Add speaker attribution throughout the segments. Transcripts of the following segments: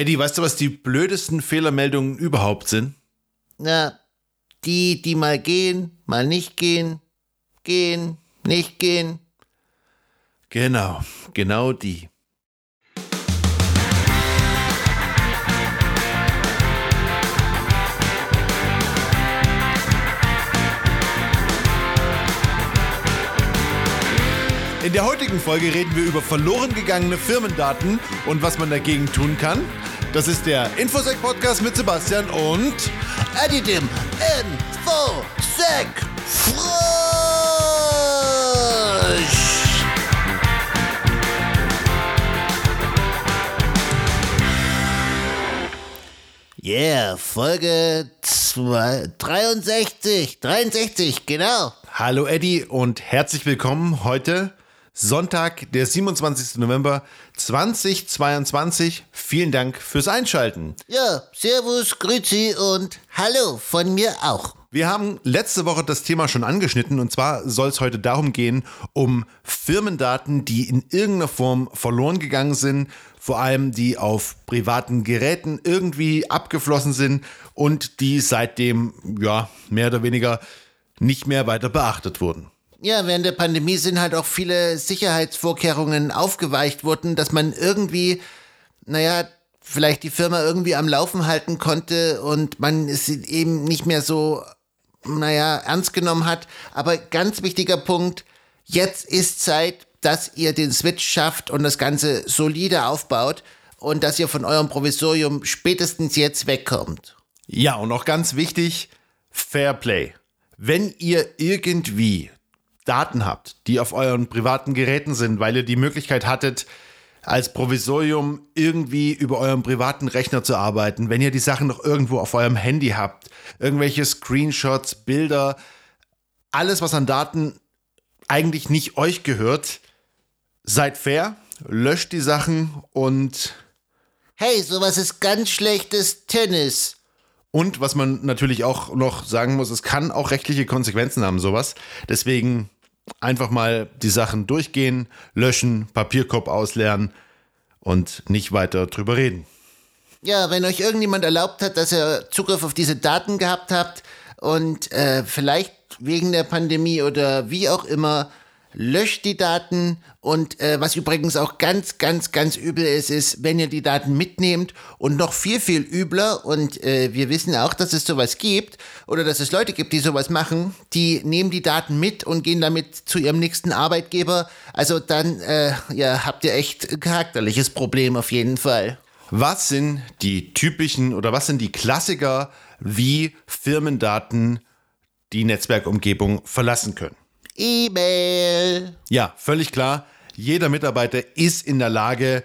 Speaker 1: Eddie, weißt du, was die blödesten Fehlermeldungen überhaupt sind?
Speaker 2: Na, die, die mal gehen, mal nicht gehen, gehen, nicht gehen.
Speaker 1: Genau, genau die. In der heutigen Folge reden wir über verloren gegangene Firmendaten und was man dagegen tun kann. Das ist der Infosec Podcast mit Sebastian und
Speaker 2: Eddie dem Infosec Frisch. Yeah, Folge 2, 63, 63, genau.
Speaker 1: Hallo Eddie und herzlich willkommen heute Sonntag, der 27. November 2022. Vielen Dank fürs Einschalten.
Speaker 2: Ja, Servus, Grüezi und Hallo von mir auch.
Speaker 1: Wir haben letzte Woche das Thema schon angeschnitten und zwar soll es heute darum gehen, um Firmendaten, die in irgendeiner Form verloren gegangen sind, vor allem die auf privaten Geräten irgendwie abgeflossen sind und die seitdem, ja, mehr oder weniger nicht mehr weiter beachtet wurden.
Speaker 2: Ja, während der Pandemie sind halt auch viele Sicherheitsvorkehrungen aufgeweicht worden, dass man irgendwie, naja, vielleicht die Firma irgendwie am Laufen halten konnte und man es eben nicht mehr so, naja, ernst genommen hat. Aber ganz wichtiger Punkt, jetzt ist Zeit, dass ihr den Switch schafft und das Ganze solide aufbaut und dass ihr von eurem Provisorium spätestens jetzt wegkommt.
Speaker 1: Ja, und noch ganz wichtig, Fair Play. Wenn ihr irgendwie Daten habt, die auf euren privaten Geräten sind, weil ihr die Möglichkeit hattet, als Provisorium irgendwie über euren privaten Rechner zu arbeiten, wenn ihr die Sachen noch irgendwo auf eurem Handy habt, irgendwelche Screenshots, Bilder, alles, was an Daten eigentlich nicht euch gehört, seid fair, löscht die Sachen und
Speaker 2: Hey, sowas ist ganz schlechtes Tennis.
Speaker 1: Und was man natürlich auch noch sagen muss, es kann auch rechtliche Konsequenzen haben, sowas. Deswegen einfach mal die Sachen durchgehen, löschen, Papierkorb ausleeren und nicht weiter drüber reden.
Speaker 2: Ja, wenn euch irgendjemand erlaubt hat, dass ihr Zugriff auf diese Daten gehabt habt und äh, vielleicht wegen der Pandemie oder wie auch immer löscht die Daten und äh, was übrigens auch ganz, ganz, ganz übel ist, ist, wenn ihr die Daten mitnehmt und noch viel, viel übler und äh, wir wissen auch, dass es sowas gibt oder dass es Leute gibt, die sowas machen, die nehmen die Daten mit und gehen damit zu ihrem nächsten Arbeitgeber. Also dann äh, ja, habt ihr echt ein charakterliches Problem auf jeden Fall.
Speaker 1: Was sind die typischen oder was sind die Klassiker, wie Firmendaten die Netzwerkumgebung verlassen können?
Speaker 2: E-Mail.
Speaker 1: Ja, völlig klar. Jeder Mitarbeiter ist in der Lage,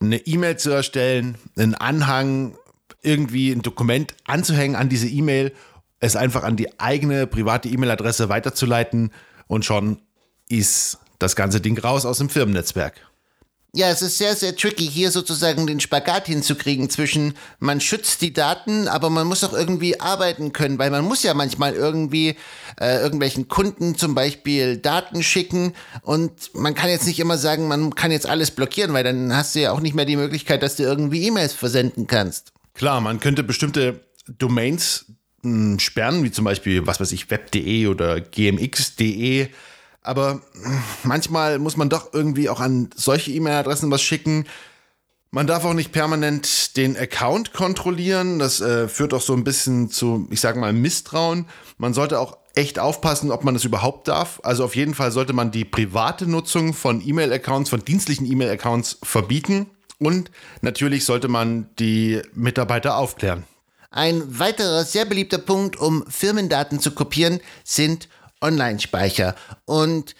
Speaker 1: eine E-Mail zu erstellen, einen Anhang, irgendwie ein Dokument anzuhängen an diese E-Mail, es einfach an die eigene private E-Mail-Adresse weiterzuleiten und schon ist das ganze Ding raus aus dem Firmennetzwerk.
Speaker 2: Ja, es ist sehr, sehr tricky, hier sozusagen den Spagat hinzukriegen zwischen, man schützt die Daten, aber man muss auch irgendwie arbeiten können, weil man muss ja manchmal irgendwie äh, irgendwelchen Kunden zum Beispiel Daten schicken und man kann jetzt nicht immer sagen, man kann jetzt alles blockieren, weil dann hast du ja auch nicht mehr die Möglichkeit, dass du irgendwie E-Mails versenden kannst.
Speaker 1: Klar, man könnte bestimmte Domains mh, hm, sperren, wie zum Beispiel, was weiß ich, web.de oder gmx.de aber manchmal muss man doch irgendwie auch an solche E-Mail-Adressen was schicken. Man darf auch nicht permanent den Account kontrollieren. Das äh, führt auch so ein bisschen zu, ich sage mal, Misstrauen. Man sollte auch echt aufpassen, ob man das überhaupt darf. Also auf jeden Fall sollte man die private Nutzung von E-Mail-Accounts, von dienstlichen E-Mail-Accounts verbieten. Und natürlich sollte man die Mitarbeiter aufklären.
Speaker 2: Ein weiterer sehr beliebter Punkt, um Firmendaten zu kopieren, sind Online-Speicher. Und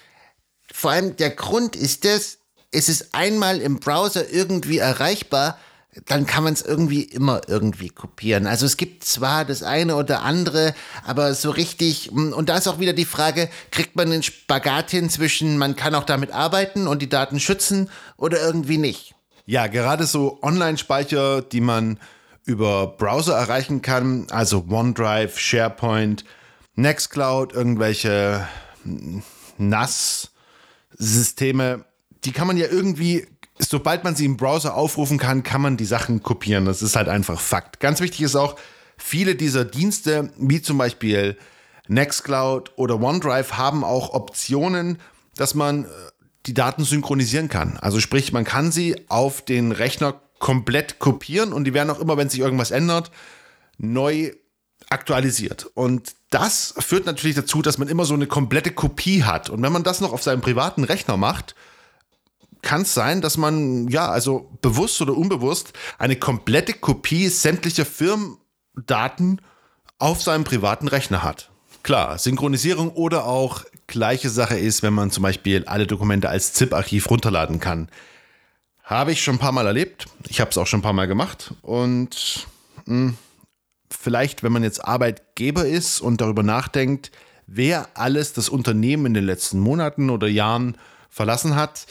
Speaker 2: vor allem der Grund ist es, es ist einmal im Browser irgendwie erreichbar, dann kann man es irgendwie immer irgendwie kopieren. Also es gibt zwar das eine oder andere, aber so richtig, mm, und da ist auch wieder die Frage, kriegt man den Spagat hin zwischen, man kann auch damit arbeiten und die Daten schützen oder irgendwie nicht?
Speaker 1: Ja, gerade so Online-Speicher, die man über Browser erreichen kann, also OneDrive, SharePoint, Nextcloud, irgendwelche NAS-Systeme, die kann man ja irgendwie sobald man sie im Browser aufrufen kann, kann man die Sachen kopieren. Das ist halt einfach Fakt. Ganz wichtig ist auch, viele dieser Dienste, wie zum Beispiel Nextcloud oder OneDrive, haben auch Optionen, dass man die Daten synchronisieren kann. Also sprich, man kann sie auf den Rechner komplett kopieren und die werden auch immer, wenn sich irgendwas ändert, neu aktualisiert. Und das führt natürlich dazu, dass man immer so eine komplette Kopie hat. Und wenn man das noch auf seinem privaten Rechner macht, kann es sein, dass man, ja, also bewusst oder unbewusst eine komplette Kopie sämtlicher Firmendaten auf seinem privaten Rechner hat. Klar, Synchronisierung oder auch gleiche Sache ist, wenn man zum Beispiel alle Dokumente als ZIP-Archiv runterladen kann. Habe ich schon ein paar Mal erlebt. Ich habe es auch schon ein paar Mal gemacht. Und mh, hm, vielleicht, wenn man jetzt Arbeitgeber ist und darüber nachdenkt, wer alles das Unternehmen in den letzten Monaten oder Jahren verlassen hat,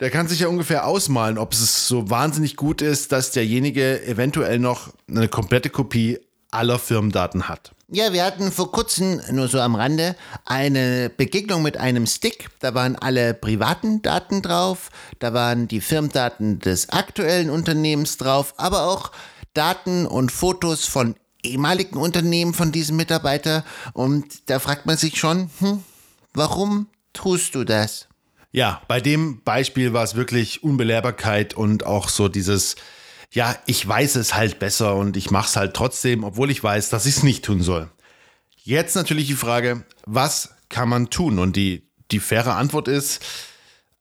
Speaker 1: der kann sich ja ungefähr ausmalen, ob es so wahnsinnig gut ist, dass derjenige eventuell noch eine komplette Kopie aller Firmendaten hat.
Speaker 2: Ja, wir hatten vor kurzem, nur so am Rande, eine Begegnung mit einem Stick. Da waren alle privaten Daten drauf, da waren die Firmendaten des aktuellen Unternehmens drauf, aber auch Daten und Fotos von ehemaligen Unternehmen von diesem Mitarbeiter. Und da fragt man sich schon, hm, warum tust du das?
Speaker 1: Ja, bei dem Beispiel war es wirklich Unbelehrbarkeit und auch so dieses, ja, ich weiß es halt besser und ich mache es halt trotzdem, obwohl ich weiß, dass ich es nicht tun soll. Jetzt natürlich die Frage, was kann man tun? Und die, die faire Antwort ist,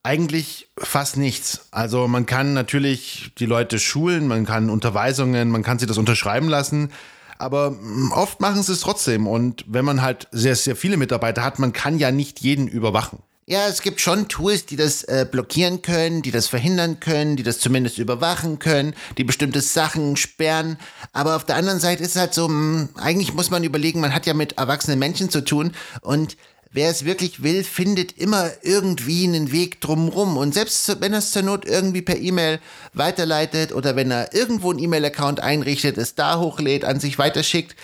Speaker 1: eigentlich fast nichts. Also man kann natürlich die Leute schulen, man kann Unterweisungen, man kann sie das unterschreiben lassen, aber hm, oft machen sie es trotzdem. Und wenn man halt sehr, sehr viele Mitarbeiter hat, man kann ja nicht jeden überwachen.
Speaker 2: Ja, es gibt schon Tools, die das äh, blockieren können, die das verhindern können, die das zumindest überwachen können, die bestimmte Sachen sperren. Aber auf der anderen Seite ist es halt so, mh, hm, eigentlich muss man überlegen, man hat ja mit erwachsenen Menschen zu tun und wer es wirklich will, findet immer irgendwie einen Weg drumrum. Und selbst wenn er es zur Not irgendwie per E-Mail weiterleitet oder wenn er irgendwo einen E-Mail-Account einrichtet, es da hochlädt, an sich weiterschickt.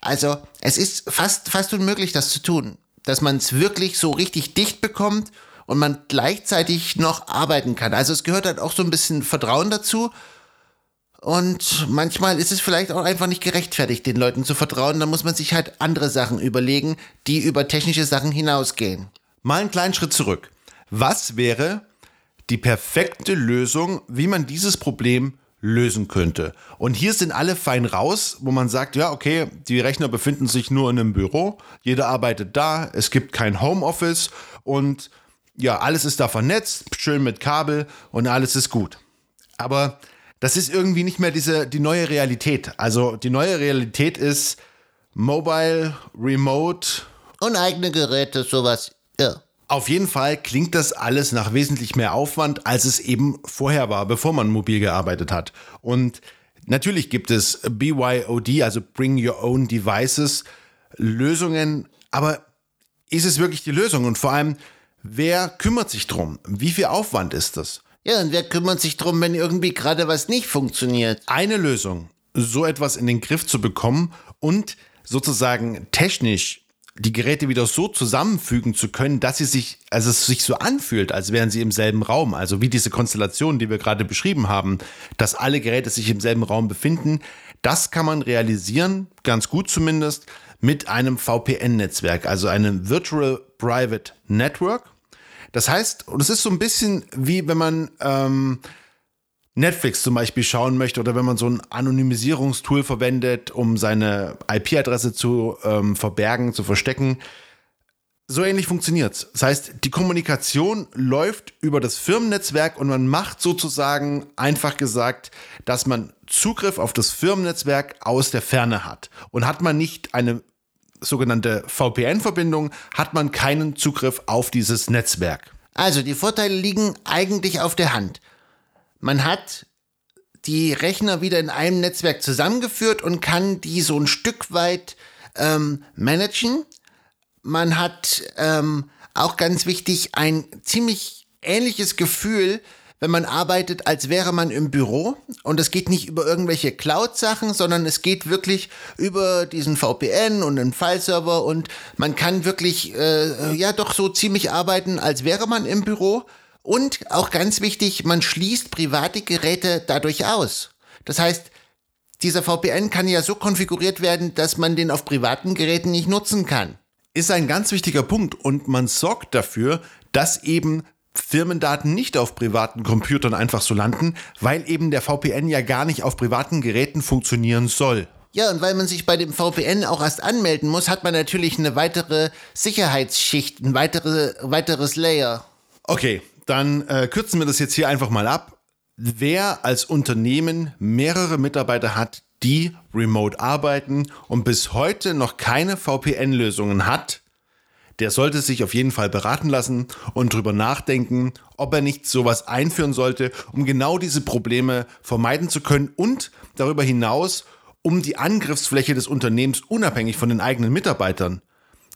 Speaker 2: Also es ist fast, fast unmöglich, das zu tun dass man es wirklich so richtig dicht bekommt und man gleichzeitig noch arbeiten kann. Also es gehört halt auch so ein bisschen Vertrauen dazu. Und manchmal ist es vielleicht auch einfach nicht gerechtfertigt, den Leuten zu vertrauen. Da muss man sich halt andere Sachen überlegen, die über technische Sachen hinausgehen.
Speaker 1: Mal einen kleinen Schritt zurück. Was wäre die perfekte Lösung, wie man dieses Problem lösen könnte. Und hier sind alle fein raus, wo man sagt, ja, okay, die Rechner befinden sich nur in einem Büro, jeder arbeitet da, es gibt kein Homeoffice und ja, alles ist da vernetzt, schön mit Kabel und alles ist gut. Aber das ist irgendwie nicht mehr diese, die neue Realität. Also die neue Realität ist Mobile, Remote.
Speaker 2: Und eigene Geräte, sowas. Ja.
Speaker 1: Auf jeden Fall klingt das alles nach wesentlich mehr Aufwand, als es eben vorher war, bevor man mobil gearbeitet hat. Und natürlich gibt es BYOD, also Bring Your Own Devices, Lösungen, aber ist es wirklich die Lösung? Und vor allem, wer kümmert sich drum? Wie viel Aufwand ist das?
Speaker 2: Ja, und wer kümmert sich drum, wenn irgendwie gerade was nicht funktioniert?
Speaker 1: Eine Lösung, so etwas in den Griff zu bekommen und sozusagen technisch die Geräte wieder so zusammenfügen zu können, dass sie sich, also es sich so anfühlt, als wären sie im selben Raum. Also wie diese Konstellation, die wir gerade beschrieben haben, dass alle Geräte sich im selben Raum befinden, das kann man realisieren, ganz gut zumindest, mit einem VPN-Netzwerk, also einem Virtual Private Network. Das heißt, und es ist so ein bisschen wie wenn man ähm, Netflix zum Beispiel schauen möchte oder wenn man so ein Anonymisierungstool verwendet, um seine IP-Adresse zu ähm, verbergen, zu verstecken. So ähnlich funktioniert es. Das heißt, die Kommunikation läuft über das Firmennetzwerk und man macht sozusagen einfach gesagt, dass man Zugriff auf das Firmennetzwerk aus der Ferne hat. Und hat man nicht eine sogenannte VPN-Verbindung, hat man keinen Zugriff auf dieses Netzwerk.
Speaker 2: Also die Vorteile liegen eigentlich auf der Hand. Man hat die Rechner wieder in einem Netzwerk zusammengeführt und kann die so ein Stück weit ähm, managen. Man hat ähm, auch ganz wichtig ein ziemlich ähnliches Gefühl, wenn man arbeitet, als wäre man im Büro. Und es geht nicht über irgendwelche Cloud-Sachen, sondern es geht wirklich über diesen VPN und einen File-Server und man kann wirklich, äh, ja, doch so ziemlich arbeiten, als wäre man im Büro. Und auch ganz wichtig, man schließt private Geräte dadurch aus. Das heißt, dieser VPN kann ja so konfiguriert werden, dass man den auf privaten Geräten nicht nutzen kann.
Speaker 1: Ist ein ganz wichtiger Punkt und man sorgt dafür, dass eben Firmendaten nicht auf privaten Computern einfach so landen, weil eben der VPN ja gar nicht auf privaten Geräten funktionieren soll.
Speaker 2: Ja, und weil man sich bei dem VPN auch erst anmelden muss, hat man natürlich eine weitere Sicherheitsschicht, ein weitere, weiteres Layer.
Speaker 1: Okay, dann äh, kürzen wir das jetzt hier einfach mal ab. Wer als Unternehmen mehrere Mitarbeiter hat, die remote arbeiten und bis heute noch keine VPN-Lösungen hat, der sollte sich auf jeden Fall beraten lassen und drüber nachdenken, ob er nicht sowas einführen sollte, um genau diese Probleme vermeiden zu können und darüber hinaus, um die Angriffsfläche des Unternehmens unabhängig von den eigenen Mitarbeitern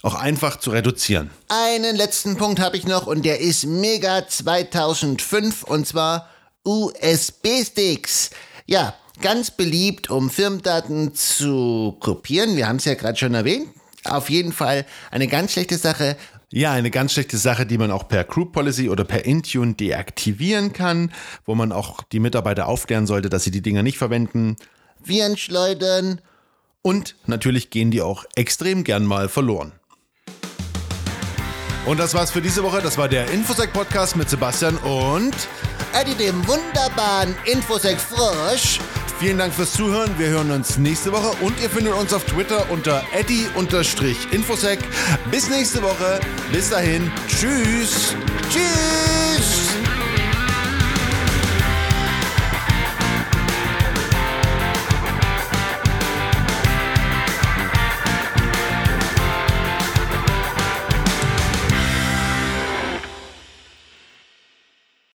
Speaker 1: auch einfach zu reduzieren.
Speaker 2: Einen letzten Punkt habe ich noch und der ist Mega 2005 und zwar USB-Sticks. Ja, ganz beliebt, um Firmendaten zu kopieren. Wir haben es ja gerade schon erwähnt. Auf jeden Fall eine ganz schlechte Sache.
Speaker 1: Ja, eine ganz schlechte Sache, die man auch per Group Policy oder per Intune deaktivieren kann, wo man auch die Mitarbeiter aufklären sollte, dass sie die Dinger nicht verwenden.
Speaker 2: Viren schleudern.
Speaker 1: Und natürlich gehen die auch extrem gern mal verloren. Und das war's für diese Woche. Das war der Infosec Podcast mit Sebastian und
Speaker 2: Eddie, dem wunderbaren Infosec Frosch.
Speaker 1: Vielen Dank fürs Zuhören. Wir hören uns nächste Woche und ihr findet uns auf Twitter unter eddie-infosec. Bis nächste Woche. Bis dahin. Tschüss.
Speaker 2: Tschüss.